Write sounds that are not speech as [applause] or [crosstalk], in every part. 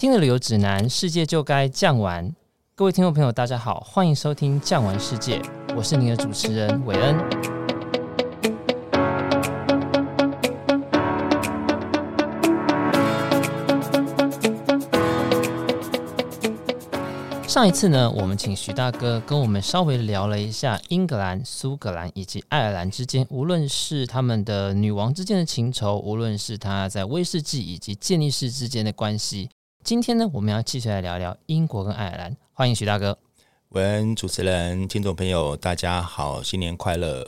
听了旅游指南，世界就该酱玩。各位听众朋友，大家好，欢迎收听《酱玩世界》，我是您的主持人韦恩。上一次呢，我们请徐大哥跟我们稍微聊了一下英格兰、苏格兰以及爱尔兰之间，无论是他们的女王之间的情仇，无论是他在威士忌以及健力士之间的关系。今天呢，我们要继续来聊聊英国跟爱尔兰。欢迎徐大哥。喂，主持人、听众朋友，大家好，新年快乐。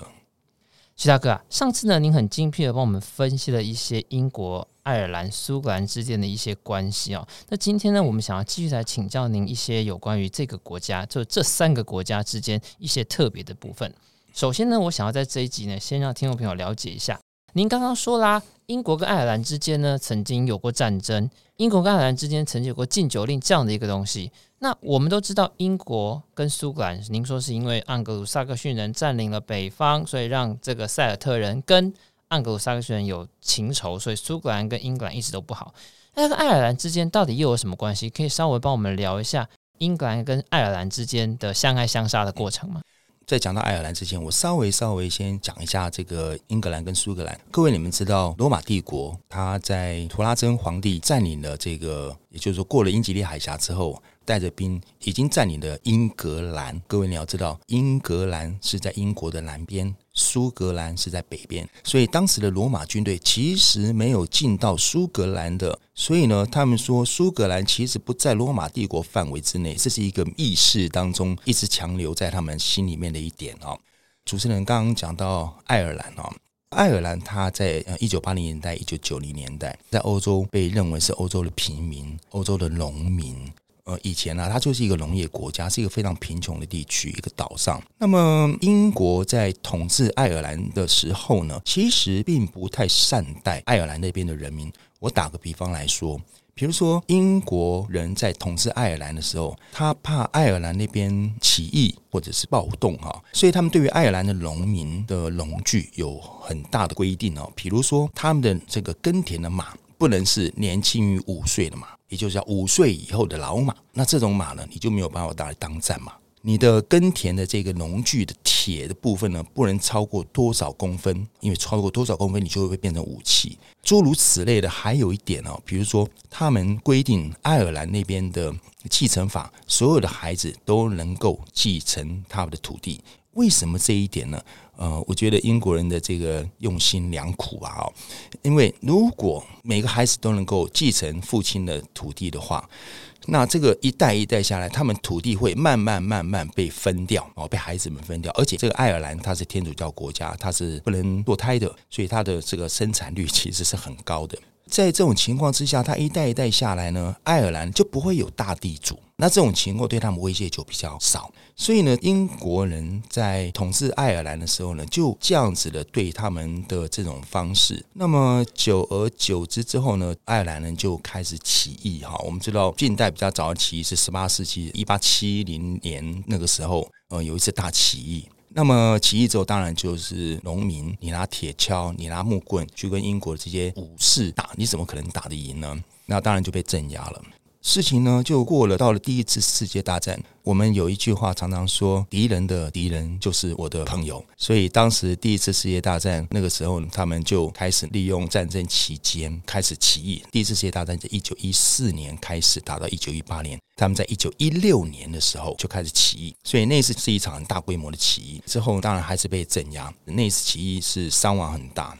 徐大哥啊，上次呢，您很精辟的帮我们分析了一些英国、爱尔兰、苏格兰之间的一些关系哦。那今天呢，我们想要继续来请教您一些有关于这个国家，就这三个国家之间一些特别的部分。首先呢，我想要在这一集呢，先让听众朋友了解一下。您刚刚说啦，英国跟爱尔兰之间呢，曾经有过战争，英国跟爱尔兰之间曾经有过禁酒令这样的一个东西。那我们都知道，英国跟苏格兰，您说是因为盎格鲁撒克逊人占领了北方，所以让这个塞尔特人跟盎格鲁撒克逊人有情仇，所以苏格兰跟英格兰一直都不好。那跟爱尔兰之间到底又有什么关系？可以稍微帮我们聊一下英格兰跟爱尔兰之间的相爱相杀的过程吗？在讲到爱尔兰之前，我稍微稍微先讲一下这个英格兰跟苏格兰。各位，你们知道罗马帝国，他在图拉真皇帝占领了这个，也就是说过了英吉利海峡之后。带着兵已经占领了英格兰。各位你要知道，英格兰是在英国的南边，苏格兰是在北边，所以当时的罗马军队其实没有进到苏格兰的。所以呢，他们说苏格兰其实不在罗马帝国范围之内，这是一个意识当中一直强留在他们心里面的一点哦。主持人刚刚讲到爱尔兰哦，爱尔兰它在呃一九八零年代、一九九零年代在欧洲被认为是欧洲的平民、欧洲的农民。呃，以前呢、它就是一个农业国家，是一个非常贫穷的地区，一个岛上。那么，英国在统治爱尔兰的时候呢，其实并不太善待爱尔兰那边的人民。我打个比方来说，比如说英国人在统治爱尔兰的时候，他怕爱尔兰那边起义或者是暴动哈，所以他们对于爱尔兰的农民的农具有很大的规定哦。比如说，他们的这个耕田的马不能是年轻于五岁的马。也就是叫五岁以后的老马，那这种马呢，你就没有办法拿来当战马。你的耕田的这个农具的铁的部分呢，不能超过多少公分，因为超过多少公分，你就会变成武器。诸如此类的，还有一点哦，比如说他们规定爱尔兰那边的继承法，所有的孩子都能够继承他们的土地。为什么这一点呢？呃，我觉得英国人的这个用心良苦啊，哦，因为如果每个孩子都能够继承父亲的土地的话，那这个一代一代下来，他们土地会慢慢慢慢被分掉哦，被孩子们分掉。而且这个爱尔兰它是天主教国家，它是不能堕胎的，所以它的这个生产率其实是很高的。在这种情况之下，他一代一代下来呢，爱尔兰就不会有大地主，那这种情况对他们威胁就比较少。所以呢，英国人在统治爱尔兰的时候呢，就这样子的对他们的这种方式。那么久而久之之后呢，爱尔兰人就开始起义哈。我们知道近代比较早的起义是十八世纪一八七零年那个时候，呃，有一次大起义。那么起义之后，当然就是农民，你拿铁锹，你拿木棍去跟英国这些武士打，你怎么可能打得赢呢？那当然就被镇压了。事情呢就过了，到了第一次世界大战，我们有一句话常常说：“敌人的敌人就是我的朋友。”所以当时第一次世界大战那个时候，他们就开始利用战争期间开始起义。第一次世界大战在一九一四年开始，打到一九一八年，他们在一九一六年的时候就开始起义。所以那次是一场很大规模的起义，之后当然还是被镇压。那次起义是伤亡很大。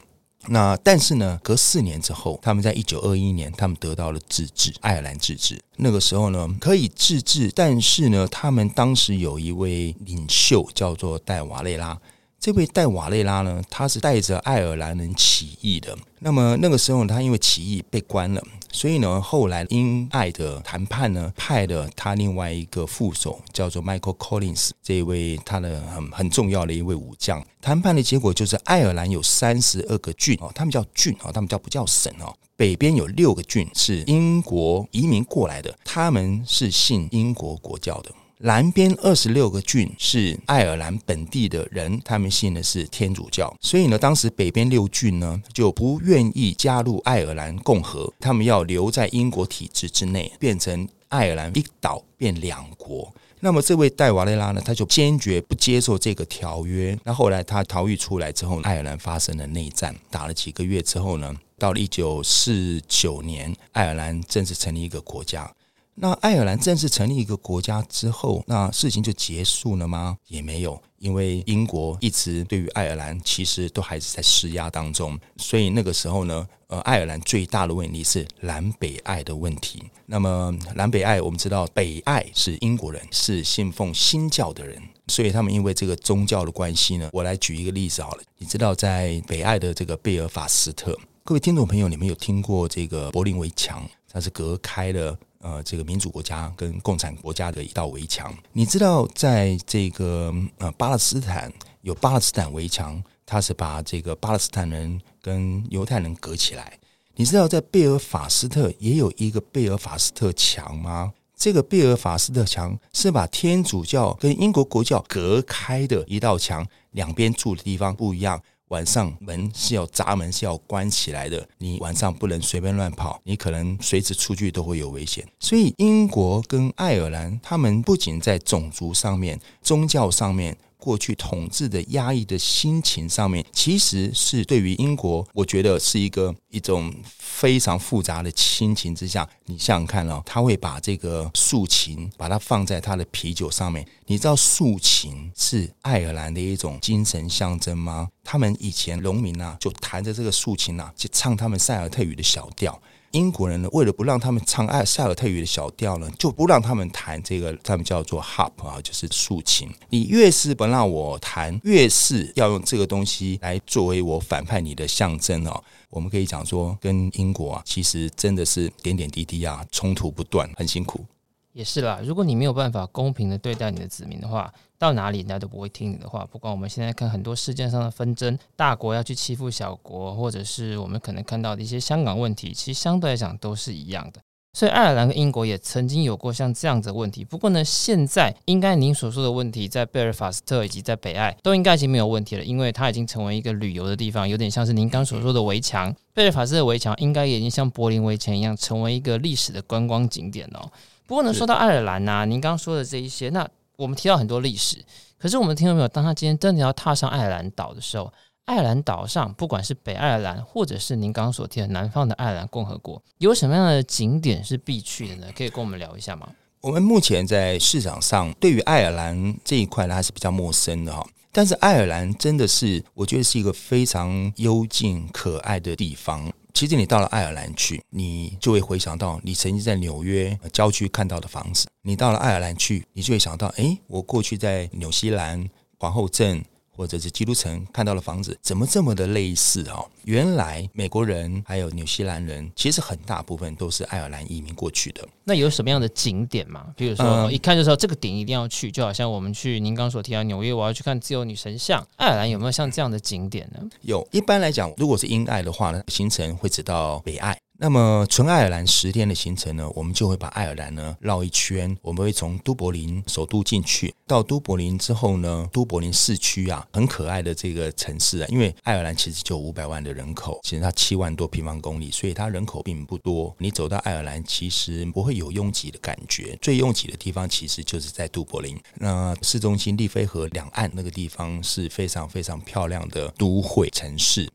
那但是呢，隔四年之后，他们在一九二一年，他们得到了自治，爱尔兰自治。那个时候呢，可以自治，但是呢，他们当时有一位领袖叫做戴瓦雷拉。这位戴瓦雷拉呢，他是带着爱尔兰人起义的。那么那个时候，他因为起义被关了。所以呢，后来英爱的谈判呢，派了他另外一个副手，叫做 Michael Collins，这一位他的很很重要的一位武将。谈判的结果就是，爱尔兰有三十二个郡哦，他们叫郡哦，他们叫不叫省哦？北边有六个郡是英国移民过来的，他们是信英国国教的。南边二十六个郡是爱尔兰本地的人，他们信的是天主教，所以呢，当时北边六郡呢就不愿意加入爱尔兰共和，他们要留在英国体制之内，变成爱尔兰一岛变两国。那么这位戴瓦雷拉呢，他就坚决不接受这个条约。那后来他逃狱出来之后，爱尔兰发生了内战，打了几个月之后呢，到了一九四九年，爱尔兰正式成立一个国家。那爱尔兰正式成立一个国家之后，那事情就结束了吗？也没有，因为英国一直对于爱尔兰其实都还是在施压当中，所以那个时候呢，呃，爱尔兰最大的问题是南北爱的问题。那么南北爱，我们知道北爱是英国人，是信奉新教的人，所以他们因为这个宗教的关系呢，我来举一个例子好了，你知道在北爱的这个贝尔法斯特，各位听众朋友，你们有听过这个柏林围墙？它是隔开了。呃，这个民主国家跟共产国家的一道围墙，你知道，在这个呃巴勒斯坦有巴勒斯坦围墙，它是把这个巴勒斯坦人跟犹太人隔起来。你知道，在贝尔法斯特也有一个贝尔法斯特墙吗？这个贝尔法斯特墙是把天主教跟英国国教隔开的一道墙，两边住的地方不一样。晚上门是要闸门是要关起来的，你晚上不能随便乱跑，你可能随时出去都会有危险。所以英国跟爱尔兰，他们不仅在种族上面、宗教上面。过去统治的压抑的心情上面，其实是对于英国，我觉得是一个一种非常复杂的心情之下。你想想看哦，他会把这个竖琴，把它放在他的啤酒上面。你知道竖琴是爱尔兰的一种精神象征吗？他们以前农民啊，就弹着这个竖琴啊，去唱他们塞尔特语的小调。英国人呢，为了不让他们唱爱塞尔特语的小调呢，就不让他们弹这个，他们叫做 harp 啊，就是竖琴。你越是不让我弹，越是要用这个东西来作为我反叛你的象征哦。我们可以讲说，跟英国啊，其实真的是点点滴滴啊，冲突不断，很辛苦。也是啦，如果你没有办法公平的对待你的子民的话，到哪里人家都不会听你的话。不管我们现在看很多世界上的纷争，大国要去欺负小国，或者是我们可能看到的一些香港问题，其实相对来讲都是一样的。所以爱尔兰跟英国也曾经有过像这样子的问题。不过呢，现在应该您所说的问题，在贝尔法斯特以及在北爱都应该已经没有问题了，因为它已经成为一个旅游的地方，有点像是您刚所说的围墙。贝尔法斯特围墙应该也已经像柏林围墙一样，成为一个历史的观光景点哦。不过呢，说到爱尔兰呐、啊，您刚刚说的这一些，那我们提到很多历史，可是我们听到没有？当他今天真的要踏上爱尔兰岛的时候，爱尔兰岛上不管是北爱尔兰，或者是您刚刚所提的南方的爱尔兰共和国，有什么样的景点是必去的呢？可以跟我们聊一下吗？我们目前在市场上对于爱尔兰这一块呢，还是比较陌生的哈。但是爱尔兰真的是，我觉得是一个非常幽静可爱的地方。其实你到了爱尔兰去，你就会回想到你曾经在纽约郊区看到的房子；你到了爱尔兰去，你就会想到，哎，我过去在纽西兰皇后镇。或者是基督城看到的房子怎么这么的类似哦？原来美国人还有纽西兰人，其实很大部分都是爱尔兰移民过去的。那有什么样的景点吗？比如说一看就知道这个点一定要去，就好像我们去您刚所提到纽约，我要去看自由女神像。爱尔兰有没有像这样的景点呢？有，一般来讲，如果是英爱的话呢，行程会只到北爱。那么纯爱尔兰十天的行程呢，我们就会把爱尔兰呢绕一圈。我们会从都柏林首都进去，到都柏林之后呢，都柏林市区啊，很可爱的这个城市啊，因为爱尔兰其实就五百万的人口，其实它七万多平方公里，所以它人口并不多。你走到爱尔兰，其实不会有拥挤的感觉，最拥挤的地方其实就是在都柏林。那市中心利菲河两岸那个地方是非常非常漂亮的都会城市。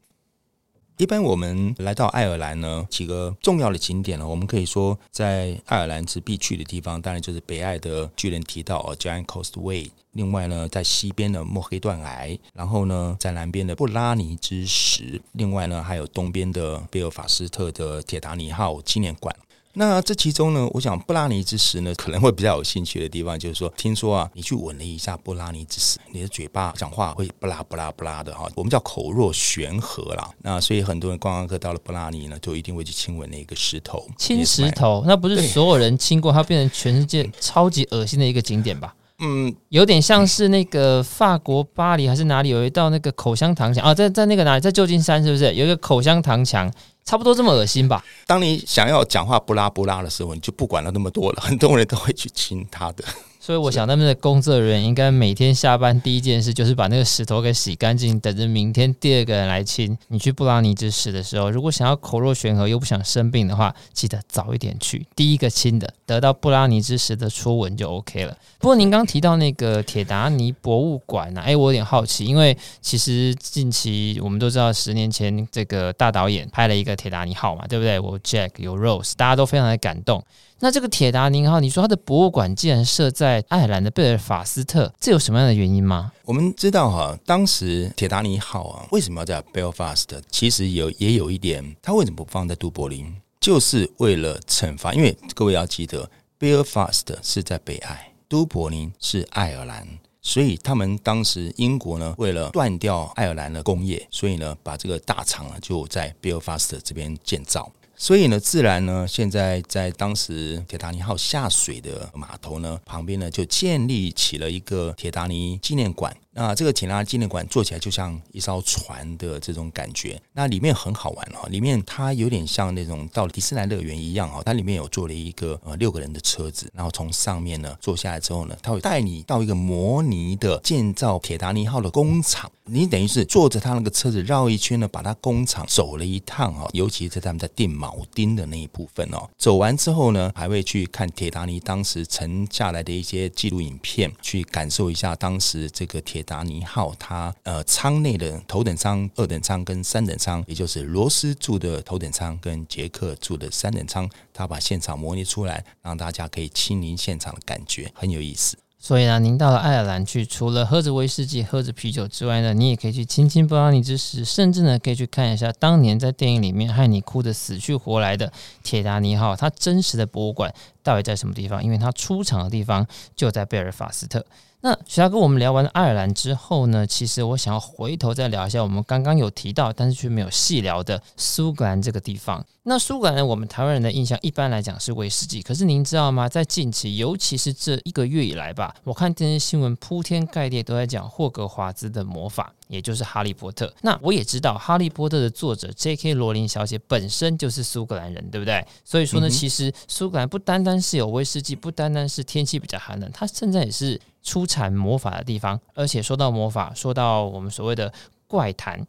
一般我们来到爱尔兰呢，几个重要的景点呢，我们可以说在爱尔兰是必去的地方，当然就是北爱的巨人提道 Giant Coast Way。另外呢，在西边的墨黑断崖，然后呢，在南边的布拉尼之石，另外呢，还有东边的贝尔法斯特的铁达尼号纪念馆。那这其中呢，我想布拉尼之石呢，可能会比较有兴趣的地方，就是说，听说啊，你去吻了一下布拉尼之石，你的嘴巴讲话会布拉布拉布拉的哈，我们叫口若悬河啦。那所以很多人观光客到了布拉尼呢，就一定会去亲吻那个石头。亲石头，那不是所有人亲过，它变成全世界超级恶心的一个景点吧？嗯，有点像是那个法国巴黎还是哪里有一道那个口香糖墙啊，在在那个哪里，在旧金山是不是有一个口香糖墙？差不多这么恶心吧。当你想要讲话不拉不拉的时候，你就不管了那么多了，很多人都会去亲他的。所以我想，他们的工作人员应该每天下班第一件事就是把那个石头给洗干净，等着明天第二个人来清。你去布拉尼之石的时候，如果想要口若悬河又不想生病的话，记得早一点去，第一个清的得到布拉尼之石的初吻就 OK 了。不过您刚提到那个铁达尼博物馆呢、啊？哎，我有点好奇，因为其实近期我们都知道，十年前这个大导演拍了一个铁达尼号嘛，对不对？我 Jack 有 Rose，大家都非常的感动。那这个铁达尼号，你说它的博物馆竟然设在爱尔兰的贝尔法斯特，这有什么样的原因吗？我们知道哈，当时铁达尼号啊，为什么要在贝尔法斯特？其实有也有一点，它为什么不放在都柏林？就是为了惩罚，因为各位要记得，贝尔法斯特是在北爱，都柏林是爱尔兰，所以他们当时英国呢，为了断掉爱尔兰的工业，所以呢，把这个大厂啊就在贝尔法斯特这边建造。所以呢，自然呢，现在在当时铁达尼号下水的码头呢旁边呢，就建立起了一个铁达尼纪念馆。那这个铁达纪念馆做起来就像一艘船的这种感觉，那里面很好玩哦，里面它有点像那种到迪士尼乐园一样哦，它里面有坐了一个呃六个人的车子，然后从上面呢坐下来之后呢，它会带你到一个模拟的建造铁达尼号的工厂，你等于是坐着它那个车子绕一圈呢，把它工厂走了一趟哦，尤其是他们在钉铆钉的那一部分哦，走完之后呢，还会去看铁达尼当时沉下来的一些纪录影片，去感受一下当时这个铁。达尼号，它呃舱内的头等舱、二等舱跟三等舱，也就是罗斯住的头等舱跟杰克住的三等舱，他把现场模拟出来，让大家可以亲临现场的感觉很有意思。所以呢，您到了爱尔兰去，除了喝着威士忌、喝着啤酒之外呢，你也可以去亲亲布拉尼之石，甚至呢可以去看一下当年在电影里面害你哭得死去活来的铁达尼号，它真实的博物馆到底在什么地方？因为它出场的地方就在贝尔法斯特。那徐大哥，我们聊完了爱尔兰之后呢，其实我想要回头再聊一下我们刚刚有提到，但是却没有细聊的苏格兰这个地方。那苏格兰，我们台湾人的印象一般来讲是威士忌，可是您知道吗？在近期，尤其是这一个月以来吧，我看电视新闻铺天盖地都在讲霍格华兹的魔法。也就是哈利波特。那我也知道，哈利波特的作者 J.K. 罗琳小姐本身就是苏格兰人，对不对？所以说呢，其实苏格兰不单单是有威士忌，不单单是天气比较寒冷，它现在也是出产魔法的地方。而且说到魔法，说到我们所谓的怪谈，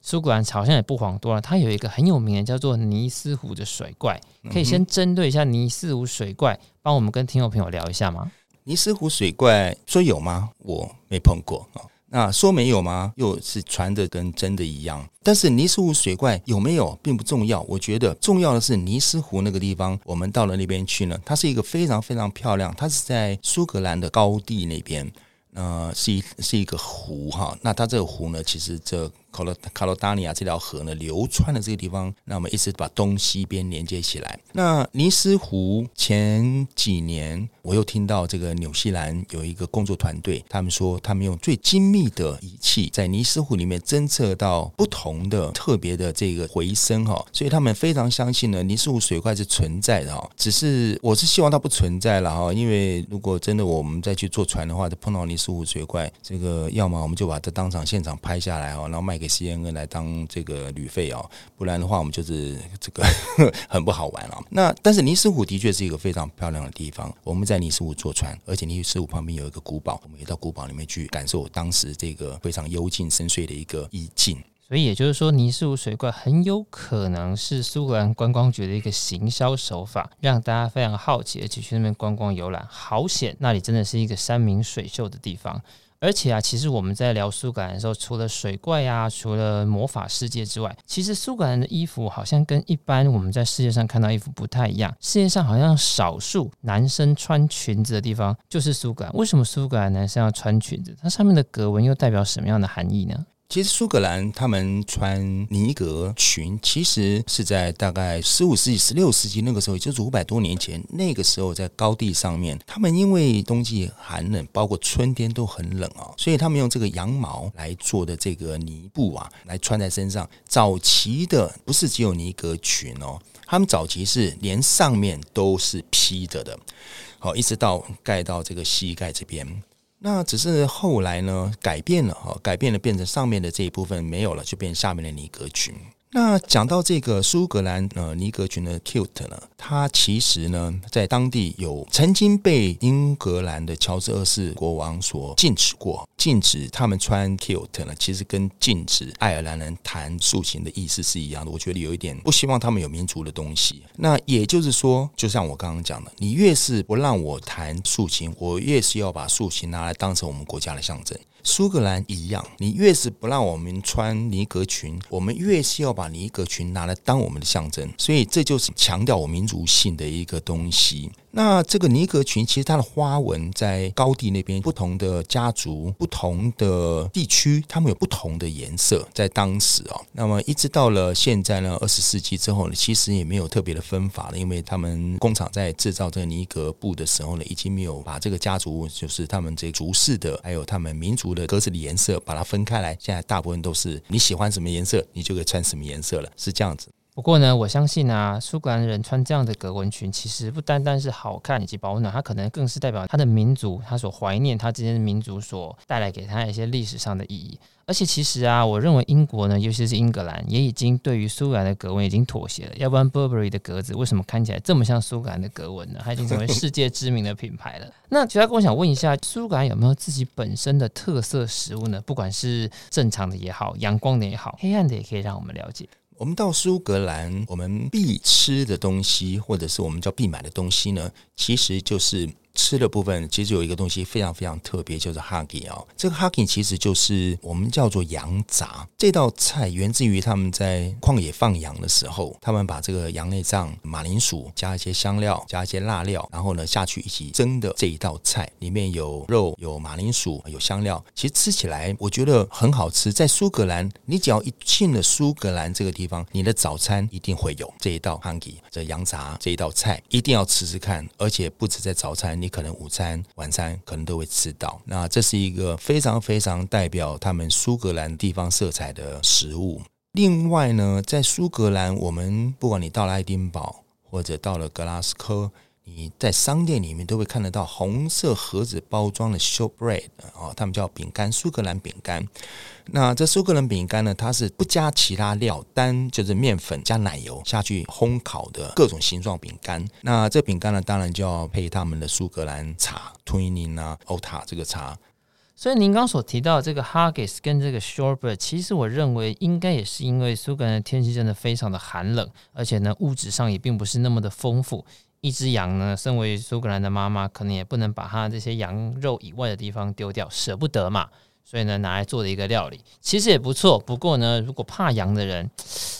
苏格兰好像也不遑多让。它有一个很有名的叫做尼斯湖的水怪，可以先针对一下尼斯湖水怪，帮我们跟听众朋友聊一下吗？尼斯湖水怪说有吗？我没碰过啊。那说没有吗？又是传的跟真的一样。但是尼斯湖水怪有没有并不重要，我觉得重要的是尼斯湖那个地方。我们到了那边去呢，它是一个非常非常漂亮，它是在苏格兰的高地那边，呃，是一是一个湖哈。那它这个湖呢，其实这。卡罗卡罗达尼亚这条河呢，流穿的这个地方，那我们一直把东西边连接起来。那尼斯湖前几年，我又听到这个纽西兰有一个工作团队，他们说他们用最精密的仪器在尼斯湖里面侦测到不同的特别的这个回声哈，所以他们非常相信呢，尼斯湖水怪是存在的哈。只是我是希望它不存在了哈，因为如果真的我们再去坐船的话，就碰到尼斯湖水怪，这个要么我们就把它当场现场拍下来哦，然后卖。给 CNN 来当这个旅费哦，不然的话我们就是这个 [laughs] 很不好玩了。那但是尼斯湖的确是一个非常漂亮的地方，我们在尼斯湖坐船，而且尼斯湖旁边有一个古堡，我们也到古堡里面去感受当时这个非常幽静深邃的一个意境。所以也就是说，尼斯湖水怪很有可能是苏格兰观光局的一个行销手法，让大家非常好奇，而且去那边观光游览。好险，那里真的是一个山明水秀的地方。而且啊，其实我们在聊苏格兰的时候，除了水怪啊，除了魔法世界之外，其实苏格兰的衣服好像跟一般我们在世界上看到衣服不太一样。世界上好像少数男生穿裙子的地方就是苏格兰。为什么苏格兰男生要穿裙子？它上面的格纹又代表什么样的含义呢？其实苏格兰他们穿尼格裙，其实是在大概十五世纪、十六世纪那个时候，也就是五百多年前，那个时候在高地上面，他们因为冬季寒冷，包括春天都很冷啊，所以他们用这个羊毛来做的这个呢布啊，来穿在身上。早期的不是只有尼格裙哦，他们早期是连上面都是披着的，好，一直到盖到这个膝盖这边。那只是后来呢，改变了哈，改变了，变成上面的这一部分没有了，就变下面的尼格群。那讲到这个苏格兰呃尼格群的 kilt 呢，它其实呢在当地有曾经被英格兰的乔治二世国王所禁止过，禁止他们穿 kilt 呢，其实跟禁止爱尔兰人弹竖琴的意思是一样的。我觉得有一点不希望他们有民族的东西。那也就是说，就像我刚刚讲的，你越是不让我弹竖琴，我越是要把竖琴拿来当成我们国家的象征。苏格兰一样，你越是不让我们穿尼格裙，我们越是要把尼格裙拿来当我们的象征，所以这就是强调我民族性的一个东西。那这个尼格裙其实它的花纹在高地那边，不同的家族、不同的地区，他们有不同的颜色。在当时哦，那么一直到了现在呢，二十世纪之后呢，其实也没有特别的分法了，因为他们工厂在制造这个尼格布的时候呢，已经没有把这个家族，就是他们这族式的，还有他们民族的格子的颜色把它分开来。现在大部分都是你喜欢什么颜色，你就可以穿什么颜色了，是这样子。不过呢，我相信啊，苏格兰人穿这样的格纹裙，其实不单单是好看以及保暖，它可能更是代表他的民族，他所怀念他之间的民族所带来给他一些历史上的意义。而且其实啊，我认为英国呢，尤其是英格兰，也已经对于苏格兰的格纹已经妥协了。要不然，Burberry 的格子为什么看起来这么像苏格兰的格纹呢？它已经成为世界知名的品牌了。那其他我想问一下，苏格兰有没有自己本身的特色食物呢？不管是正常的也好，阳光的也好，黑暗的也可以让我们了解。我们到苏格兰，我们必吃的东西，或者是我们叫必买的东西呢，其实就是。吃的部分其实有一个东西非常非常特别，就是 haggis 啊。这个 haggis 其实就是我们叫做羊杂。这道菜源自于他们在旷野放羊的时候，他们把这个羊内脏、马铃薯加一些香料、加一些辣料，然后呢下去一起蒸的这一道菜，里面有肉、有马铃薯、有香料。其实吃起来我觉得很好吃。在苏格兰，你只要一进了苏格兰这个地方，你的早餐一定会有这一道 haggis 这羊杂这一道菜，一定要吃吃看。而且不止在早餐。你可能午餐、晚餐可能都会吃到。那这是一个非常非常代表他们苏格兰地方色彩的食物。另外呢，在苏格兰，我们不管你到了爱丁堡或者到了格拉斯科。你在商店里面都会看得到红色盒子包装的 shortbread 啊，他们叫饼干，苏格兰饼干。那这苏格兰饼干呢，它是不加其他料，单就是面粉加奶油下去烘烤的各种形状饼干。那这饼干呢，当然就要配他们的苏格兰茶，Twinning 啊，Ota 这个茶。所以您刚所提到这个 Haggis 跟这个 shortbread，其实我认为应该也是因为苏格兰的天气真的非常的寒冷，而且呢物质上也并不是那么的丰富。一只羊呢，身为苏格兰的妈妈，可能也不能把它这些羊肉以外的地方丢掉，舍不得嘛，所以呢，拿来做的一个料理，其实也不错。不过呢，如果怕羊的人，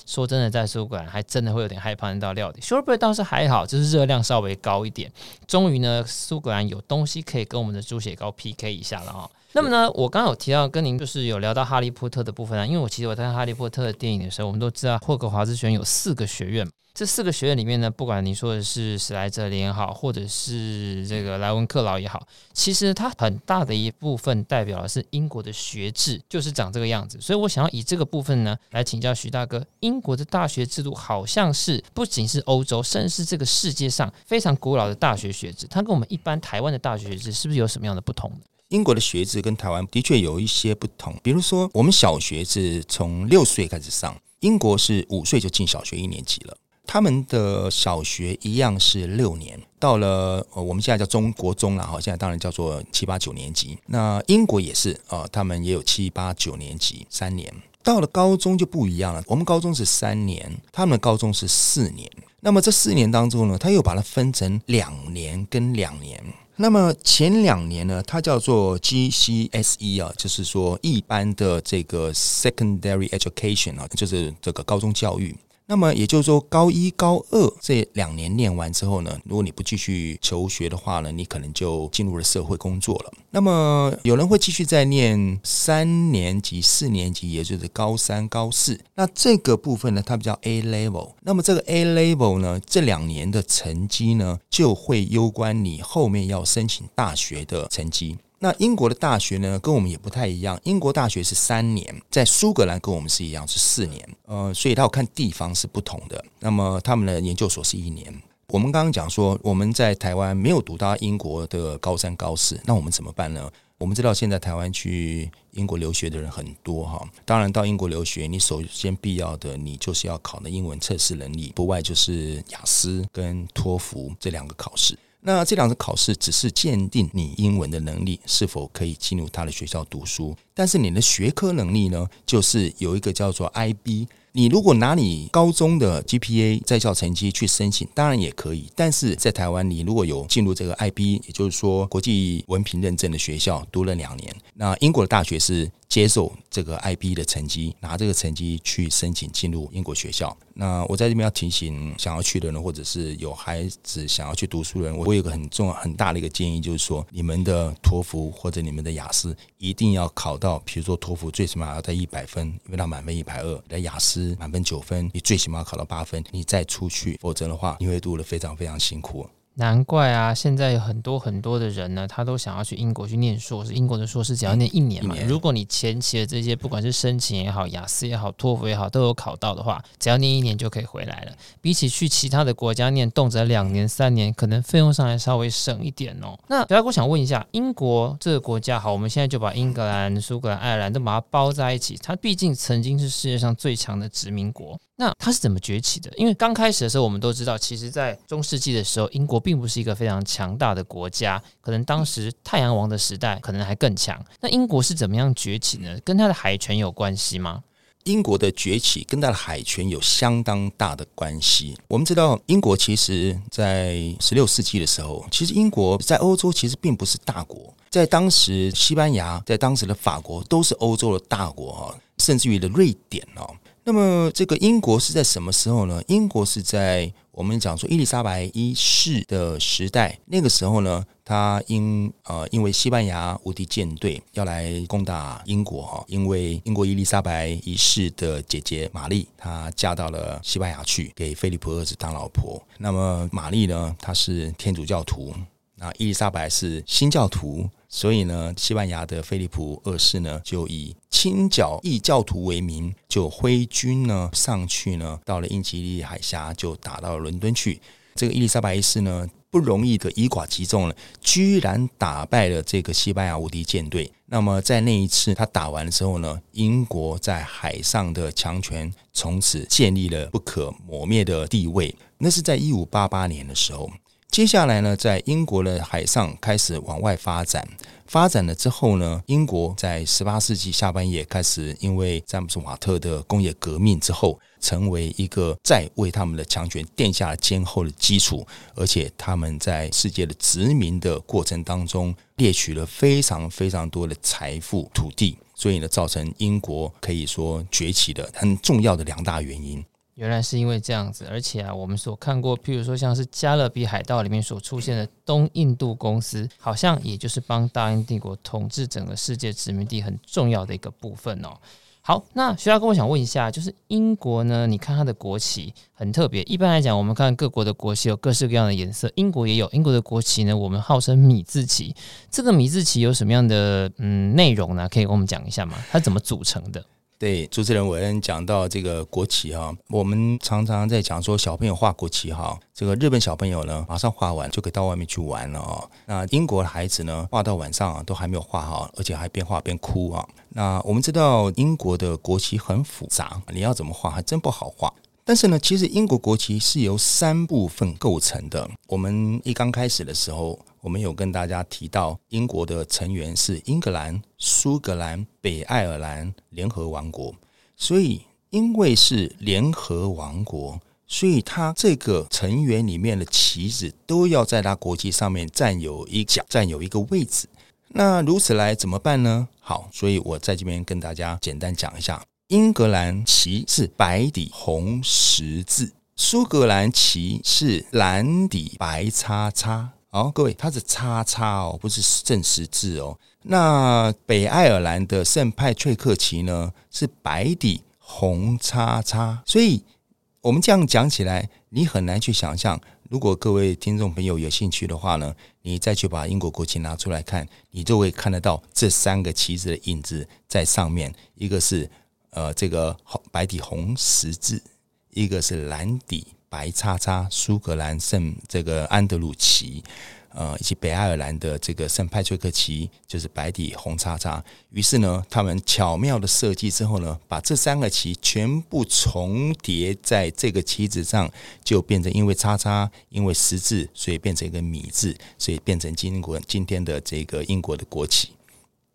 说真的，在苏格兰还真的会有点害怕那道料理。苏格伯倒是还好，就是热量稍微高一点。终于呢，苏格兰有东西可以跟我们的猪血糕 PK 一下了啊、哦。那么呢，我刚刚有提到跟您就是有聊到哈利波特的部分啊，因为我其实我在看哈利波特的电影的时候，我们都知道霍格华兹学院有四个学院。这四个学院里面呢，不管你说的是史莱哲林也好，或者是这个莱文克劳也好，其实它很大的一部分代表的是英国的学制，就是长这个样子。所以我想要以这个部分呢来请教徐大哥，英国的大学制度好像是不仅是欧洲，甚至是这个世界上非常古老的大学学制，它跟我们一般台湾的大学学制是不是有什么样的不同呢？英国的学制跟台湾的确有一些不同，比如说我们小学是从六岁开始上，英国是五岁就进小学一年级了。他们的小学一样是六年，到了呃我们现在叫中国中了哈，现在当然叫做七八九年级。那英国也是啊，他们也有七八九年级三年。到了高中就不一样了，我们高中是三年，他们高中是四年。那么这四年当中呢，他又把它分成两年跟两年。那么前两年呢，它叫做 GCSE 啊，就是说一般的这个 Secondary Education 啊，就是这个高中教育。那么也就是说，高一、高二这两年念完之后呢，如果你不继续求学的话呢，你可能就进入了社会工作了。那么有人会继续再念三年级、四年级，也就是高三、高四。那这个部分呢，它比较 A level。那么这个 A level 呢，这两年的成绩呢，就会攸关你后面要申请大学的成绩。那英国的大学呢，跟我们也不太一样。英国大学是三年，在苏格兰跟我们是一样，是四年。呃，所以它要看地方是不同的。那么他们的研究所是一年。我们刚刚讲说，我们在台湾没有读到英国的高三、高四，那我们怎么办呢？我们知道现在台湾去英国留学的人很多哈，当然到英国留学，你首先必要的你就是要考的英文测试能力，不外就是雅思跟托福这两个考试。那这两次考试只是鉴定你英文的能力是否可以进入他的学校读书，但是你的学科能力呢，就是有一个叫做 IB。你如果拿你高中的 GPA 在校成绩去申请，当然也可以。但是在台湾，你如果有进入这个 IB，也就是说国际文凭认证的学校，读了两年，那英国的大学是。接受这个 IB 的成绩，拿这个成绩去申请进入英国学校。那我在这边要提醒想要去的人，或者是有孩子想要去读书的人，我有个很重要、很大的一个建议，就是说，你们的托福或者你们的雅思一定要考到，比如说托福最起码要在一百分，因为它满分一百二；在雅思满分九分，你最起码要考到八分，你再出去，否则的话，你会读得非常非常辛苦。难怪啊！现在有很多很多的人呢，他都想要去英国去念硕士。英国的硕士只要念一年嘛。如果你前期的这些，不管是申请也好、雅思也好、托福也好，都有考到的话，只要念一年就可以回来了。比起去其他的国家念，动辄两年、三年，可能费用上还稍微省一点哦。那小艾，我想问一下，英国这个国家，好，我们现在就把英格兰、苏格兰、爱尔兰都把它包在一起。它毕竟曾经是世界上最强的殖民国。那它是怎么崛起的？因为刚开始的时候，我们都知道，其实，在中世纪的时候，英国并并不是一个非常强大的国家，可能当时太阳王的时代可能还更强。那英国是怎么样崛起呢？跟它的海权有关系吗？英国的崛起跟它的海权有相当大的关系。我们知道，英国其实在十六世纪的时候，其实英国在欧洲其实并不是大国，在当时西班牙，在当时的法国都是欧洲的大国哈，甚至于的瑞典哦。那么，这个英国是在什么时候呢？英国是在我们讲说伊丽莎白一世的时代。那个时候呢，他因呃因为西班牙无敌舰队要来攻打英国哈，因为英国伊丽莎白一世的姐姐玛丽，她嫁到了西班牙去，给菲利普二世当老婆。那么玛丽呢，她是天主教徒，那伊丽莎白是新教徒。所以呢，西班牙的菲利普二世呢，就以清剿异教徒为名，就挥军呢上去呢，到了英吉利海峡，就打到了伦敦去。这个伊丽莎白一世呢，不容易的以寡击众了，居然打败了这个西班牙无敌舰队。那么在那一次他打完之后呢，英国在海上的强权从此建立了不可磨灭的地位。那是在一五八八年的时候。接下来呢，在英国的海上开始往外发展，发展了之后呢，英国在十八世纪下半叶开始，因为詹姆斯瓦特的工业革命之后，成为一个再为他们的强权奠下了坚厚的基础，而且他们在世界的殖民的过程当中，猎取了非常非常多的财富土地，所以呢，造成英国可以说崛起的很重要的两大原因。原来是因为这样子，而且啊，我们所看过，譬如说像是《加勒比海盗》里面所出现的东印度公司，好像也就是帮大英帝国统治整个世界殖民地很重要的一个部分哦。好，那徐大哥，我想问一下，就是英国呢，你看它的国旗很特别。一般来讲，我们看各国的国旗有各式各样的颜色，英国也有。英国的国旗呢，我们号称米字旗。这个米字旗有什么样的嗯内容呢？可以跟我们讲一下吗？它怎么组成的？对，主持人伟恩讲到这个国旗哈，我们常常在讲说小朋友画国旗哈，这个日本小朋友呢，马上画完就可以到外面去玩了啊。那英国的孩子呢，画到晚上都还没有画好，而且还边画边哭啊。那我们知道英国的国旗很复杂，你要怎么画还真不好画。但是呢，其实英国国旗是由三部分构成的。我们一刚开始的时候，我们有跟大家提到，英国的成员是英格兰、苏格兰、北爱尔兰联合王国。所以，因为是联合王国，所以它这个成员里面的旗子都要在它国旗上面占有一角，占有一个位置。那如此来怎么办呢？好，所以我在这边跟大家简单讲一下。英格兰旗是白底红十字，苏格兰旗是蓝底白叉叉。好，各位，它是叉叉哦，不是正十字哦。那北爱尔兰的圣派翠克旗呢，是白底红叉叉。所以，我们这样讲起来，你很难去想象。如果各位听众朋友有兴趣的话呢，你再去把英国国旗拿出来看，你就会看得到这三个旗子的印子在上面。一个是。呃，这个红白底红十字，一个是蓝底白叉叉，苏格兰圣这个安德鲁旗。呃，以及北爱尔兰的这个圣派翠克旗，就是白底红叉叉。于是呢，他们巧妙的设计之后呢，把这三个旗全部重叠在这个旗子上，就变成因为叉叉，因为十字，所以变成一个米字，所以变成英国今天的这个英国的国旗。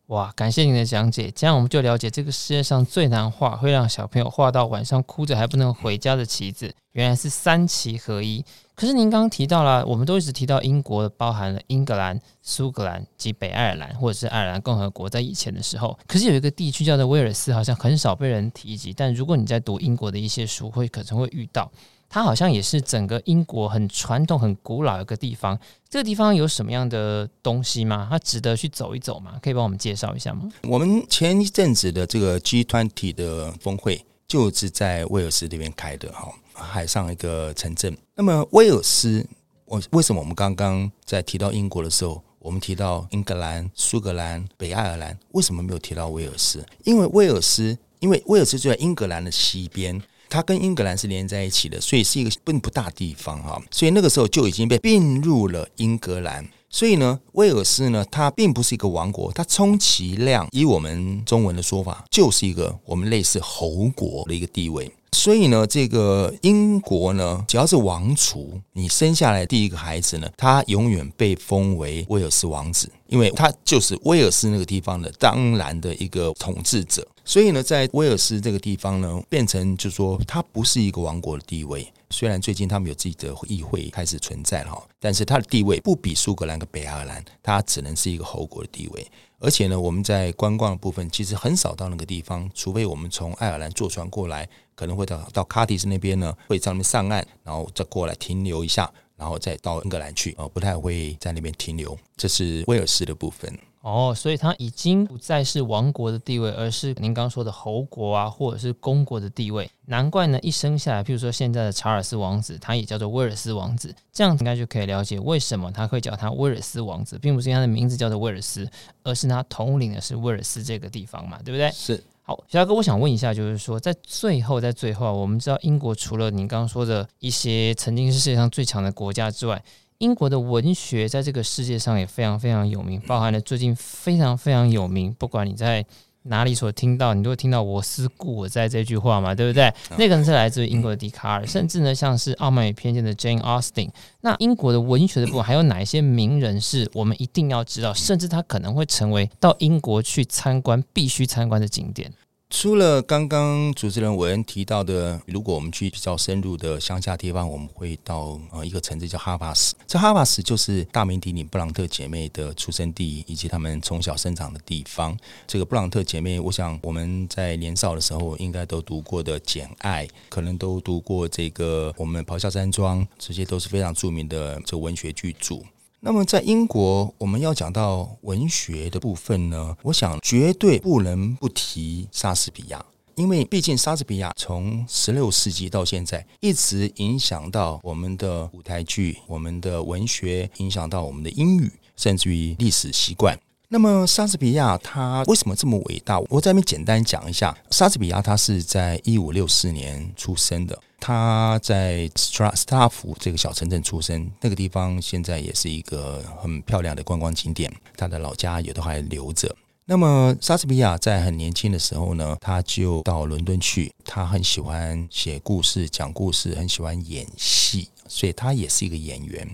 哇，感谢您的讲解，这样我们就了解这个世界上最难画，会让小朋友画到晚上哭着还不能回家的旗子，原来是三旗合一。可是您刚刚提到了，我们都一直提到英国包含了英格兰、苏格兰及北爱尔兰，或者是爱尔兰共和国，在以前的时候，可是有一个地区叫做威尔斯，好像很少被人提及。但如果你在读英国的一些书，会可能会遇到。它好像也是整个英国很传统、很古老的一个地方。这个地方有什么样的东西吗？它值得去走一走吗？可以帮我们介绍一下吗？我们前一阵子的这个 G20 的峰会就是在威尔斯这边开的哈，海上一个城镇。那么威尔斯，我为什么我们刚刚在提到英国的时候，我们提到英格兰、苏格兰、北爱尔兰，为什么没有提到威尔斯？因为威尔斯，因为威尔斯就在英格兰的西边。它跟英格兰是连在一起的，所以是一个并不大地方哈。所以那个时候就已经被并入了英格兰。所以呢，威尔士呢，它并不是一个王国，它充其量以我们中文的说法，就是一个我们类似侯国的一个地位。所以呢，这个英国呢，只要是王储，你生下来第一个孩子呢，他永远被封为威尔斯王子，因为他就是威尔斯那个地方的当然的一个统治者。所以呢，在威尔斯这个地方呢，变成就是说，它不是一个王国的地位。虽然最近他们有自己的议会开始存在了，但是它的地位不比苏格兰跟北爱尔兰，它只能是一个侯国的地位。而且呢，我们在观光的部分其实很少到那个地方，除非我们从爱尔兰坐船过来，可能会到到卡迪斯那边呢，会在那边上岸，然后再过来停留一下，然后再到英格兰去，呃，不太会在那边停留。这是威尔士的部分。哦，所以它已经不再是王国的地位，而是您刚刚说的侯国啊，或者是公国的地位。难怪呢，一生下来，譬如说现在的查尔斯王子，他也叫做威尔斯王子，这样应该就可以了解为什么他会叫他威尔斯王子，并不是因为他的名字叫做威尔斯，而是他统领的是威尔斯这个地方嘛，对不对？是。好，小大哥，我想问一下，就是说，在最后，在最后，我们知道英国除了您刚刚说的一些曾经是世界上最强的国家之外，英国的文学在这个世界上也非常非常有名，包含了最近非常非常有名，不管你在哪里所听到，你都会听到“我思故我在”这句话嘛，对不对？那个人是来自于英国的笛卡尔，甚至呢，像是《傲慢与偏见》的 Jane Austen。那英国的文学的部分，还有哪一些名人是我们一定要知道，甚至他可能会成为到英国去参观必须参观的景点？除了刚刚主持人文提到的，如果我们去比较深入的乡下地方，我们会到呃一个城市叫哈巴斯。这哈巴斯就是大名鼎鼎布朗特姐妹的出生地，以及他们从小生长的地方。这个布朗特姐妹，我想我们在年少的时候应该都读过的《简爱》，可能都读过这个我们《咆哮山庄》，这些都是非常著名的这文学巨著。那么在英国，我们要讲到文学的部分呢，我想绝对不能不提莎士比亚，因为毕竟莎士比亚从十六世纪到现在，一直影响到我们的舞台剧、我们的文学，影响到我们的英语，甚至于历史习惯。那么莎士比亚他为什么这么伟大？我在这边简单讲一下，莎士比亚他是在一五六四年出生的。他在斯特斯特福这个小城镇出生，那个地方现在也是一个很漂亮的观光景点。他的老家也都还留着。那么，莎士比亚在很年轻的时候呢，他就到伦敦去。他很喜欢写故事、讲故事，很喜欢演戏，所以他也是一个演员。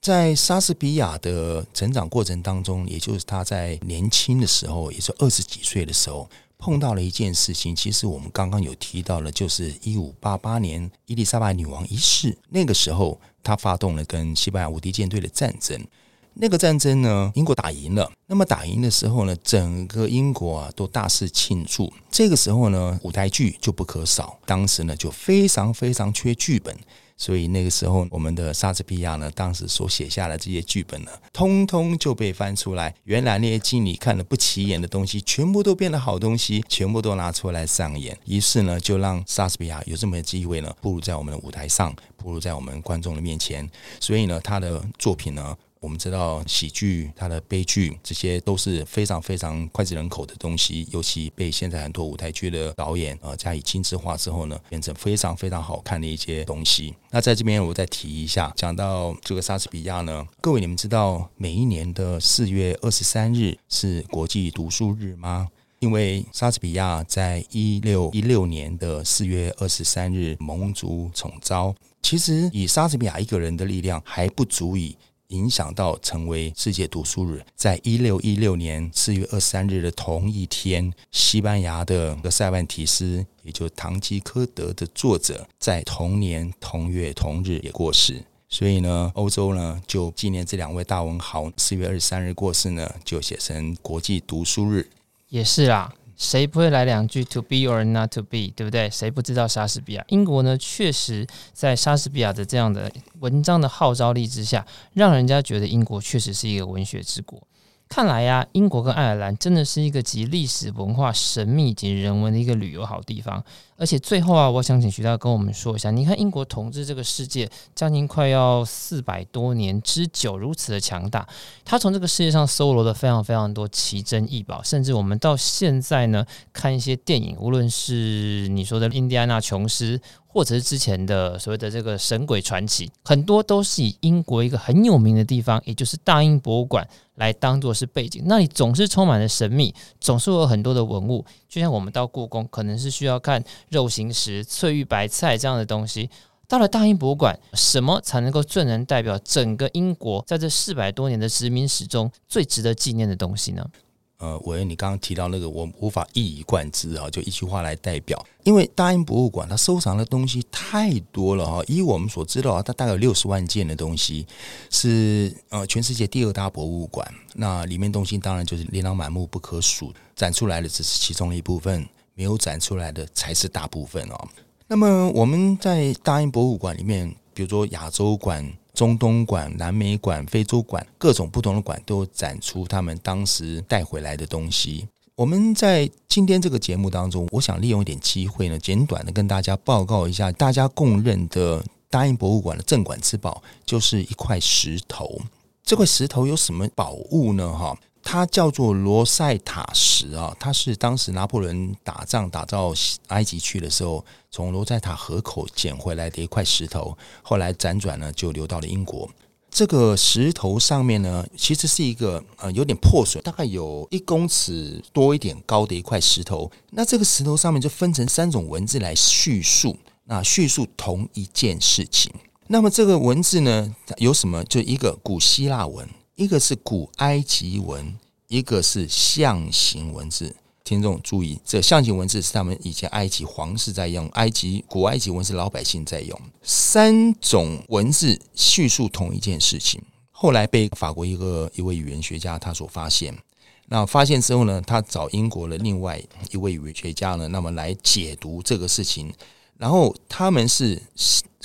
在莎士比亚的成长过程当中，也就是他在年轻的时候，也是二十几岁的时候。碰到了一件事情，其实我们刚刚有提到了，就是一五八八年伊丽莎白女王一世，那个时候她发动了跟西班牙无敌舰队的战争。那个战争呢，英国打赢了。那么打赢的时候呢，整个英国啊都大肆庆祝。这个时候呢，舞台剧就不可少。当时呢，就非常非常缺剧本。所以那个时候，我们的莎士比亚呢，当时所写下的这些剧本呢，通通就被翻出来。原来那些经理看的不起眼的东西，全部都变得好东西，全部都拿出来上演。于是呢，就让莎士比亚有这么机会呢，步入在我们的舞台上，步入在我们观众的面前。所以呢，他的作品呢，我们知道喜剧、它的悲剧，这些都是非常非常脍炙人口的东西。尤其被现在很多舞台剧的导演啊、加以精致化之后呢，变成非常非常好看的一些东西。那在这边我再提一下，讲到这个莎士比亚呢，各位你们知道每一年的四月二十三日是国际读书日吗？因为莎士比亚在一六一六年的四月二十三日蒙主宠召，其实以莎士比亚一个人的力量还不足以。影响到成为世界读书日，在一六一六年四月二十三日的同一天，西班牙的塞万提斯，也就是《堂吉诃德》的作者，在同年同月同日也过世。所以呢，欧洲呢就纪念这两位大文豪，四月二十三日过世呢，就写成国际读书日。也是啦。谁不会来两句 “to be or not to be”，对不对？谁不知道莎士比亚？英国呢，确实在莎士比亚的这样的文章的号召力之下，让人家觉得英国确实是一个文学之国。看来呀、英国跟爱尔兰真的是一个集历史文化、神秘及人文的一个旅游好地方。而且最后啊，我想请徐大跟我们说一下，你看英国统治这个世界将近快要四百多年之久，如此的强大，他从这个世界上搜罗了非常非常多奇珍异宝，甚至我们到现在呢，看一些电影，无论是你说的《印第安纳琼斯》。或者是之前的所谓的这个神鬼传奇，很多都是以英国一个很有名的地方，也就是大英博物馆来当做是背景。那里总是充满了神秘，总是有很多的文物。就像我们到故宫，可能是需要看肉形石、翠玉白菜这样的东西。到了大英博物馆，什么才能够最能代表整个英国在这四百多年的殖民史中最值得纪念的东西呢？呃，我你刚刚提到那个，我无法一以贯之啊，就一句话来代表。因为大英博物馆它收藏的东西太多了哈，以我们所知道啊，它大概有六十万件的东西，是呃全世界第二大博物馆。那里面东西当然就是琳琅满目不可数，展出来的只是其中一部分，没有展出来的才是大部分哦。那么我们在大英博物馆里面，比如说亚洲馆。中东馆、南美馆、非洲馆，各种不同的馆都展出他们当时带回来的东西。我们在今天这个节目当中，我想利用一点机会呢，简短的跟大家报告一下，大家公认的大英博物馆的镇馆之宝，就是一块石头。这块石头有什么宝物呢？哈。它叫做罗塞塔石啊，它是当时拿破仑打仗打到埃及去的时候，从罗塞塔河口捡回来的一块石头，后来辗转呢就流到了英国。这个石头上面呢，其实是一个呃有点破损，大概有一公尺多一点高的一块石头。那这个石头上面就分成三种文字来叙述，那叙述同一件事情。那么这个文字呢，有什么？就一个古希腊文。一个是古埃及文，一个是象形文字。听众注意，这象形文字是他们以前埃及皇室在用，埃及古埃及文是老百姓在用。三种文字叙述同一件事情，后来被法国一个一位语言学家他所发现。那发现之后呢，他找英国的另外一位语言学家呢，那么来解读这个事情。然后他们是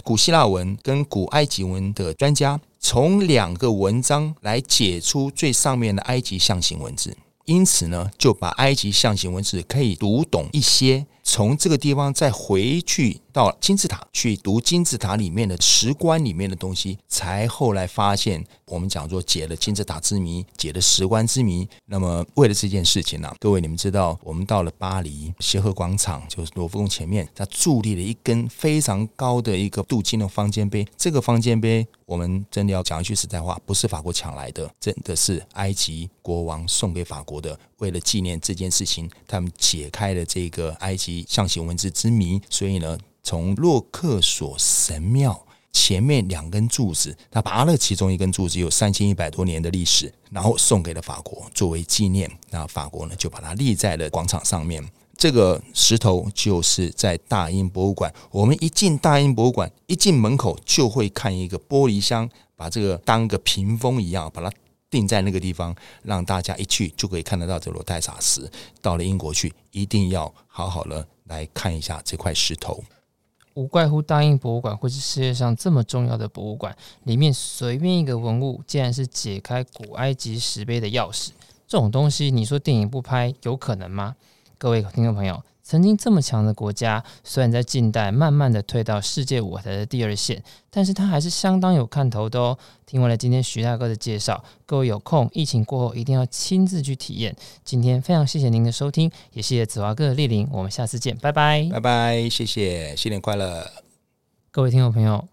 古希腊文跟古埃及文的专家。从两个文章来解出最上面的埃及象形文字，因此呢，就把埃及象形文字可以读懂一些。从这个地方再回去到金字塔去读金字塔里面的石棺里面的东西，才后来发现我们讲说解了金字塔之谜，解了石棺之谜。那么为了这件事情呢、各位你们知道，我们到了巴黎协和广场，就是罗浮宫前面，它伫立了一根非常高的一个镀金的方尖碑。这个方尖碑，我们真的要讲一句实在话，不是法国抢来的，真的是埃及国王送给法国的。为了纪念这件事情，他们解开了这个埃及象形文字之谜。所以呢，从洛克索神庙前面两根柱子，他拔了其中一根柱子，有三千一百多年的历史，然后送给了法国作为纪念。那法国呢，就把它立在了广场上面。这个石头就是在大英博物馆。我们一进大英博物馆，一进门口就会看一个玻璃箱，把这个当个屏风一样，把它。定在那个地方，让大家一去就可以看得到这罗塞塔石。到了英国去，一定要好好的来看一下这块石头。无怪乎大英博物馆会是世界上这么重要的博物馆，里面随便一个文物，竟然是解开古埃及石碑的钥匙。这种东西，你说电影不拍有可能吗？各位听众朋友，曾经这么强的国家，虽然在近代慢慢的退到世界舞台的第二线，但是它还是相当有看头的哦。听完了今天徐大哥的介绍，各位有空疫情过后一定要亲自去体验。今天非常谢谢您的收听，也谢谢子华哥的莅临，我们下次见，拜拜，拜拜，谢谢，新年快乐，各位听众朋友。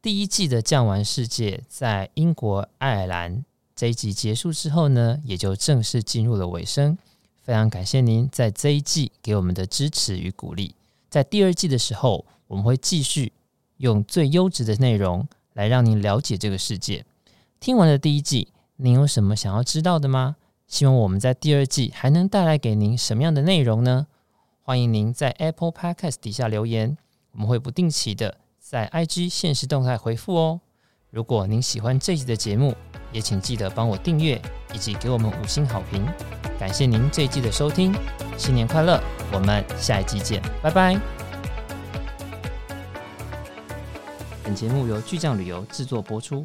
第一季的《酱玩世界》在英国、爱尔兰这一集结束之后呢，也就正式进入了尾声。非常感谢您在这一季给我们的支持与鼓励。在第二季的时候，我们会继续用最优质的内容来让您了解这个世界。听完了第一季，您有什么想要知道的吗？希望我们在第二季还能带来给您什么样的内容呢？欢迎您在 Apple Podcast 底下留言，我们会不定期的。在 IG 限时动态回复哦。如果您喜欢这期的节目，也请记得帮我订阅以及给我们五星好评。感谢您这一季的收听，新年快乐！我们下一季见，拜拜。本节目由巨匠旅游制作播出。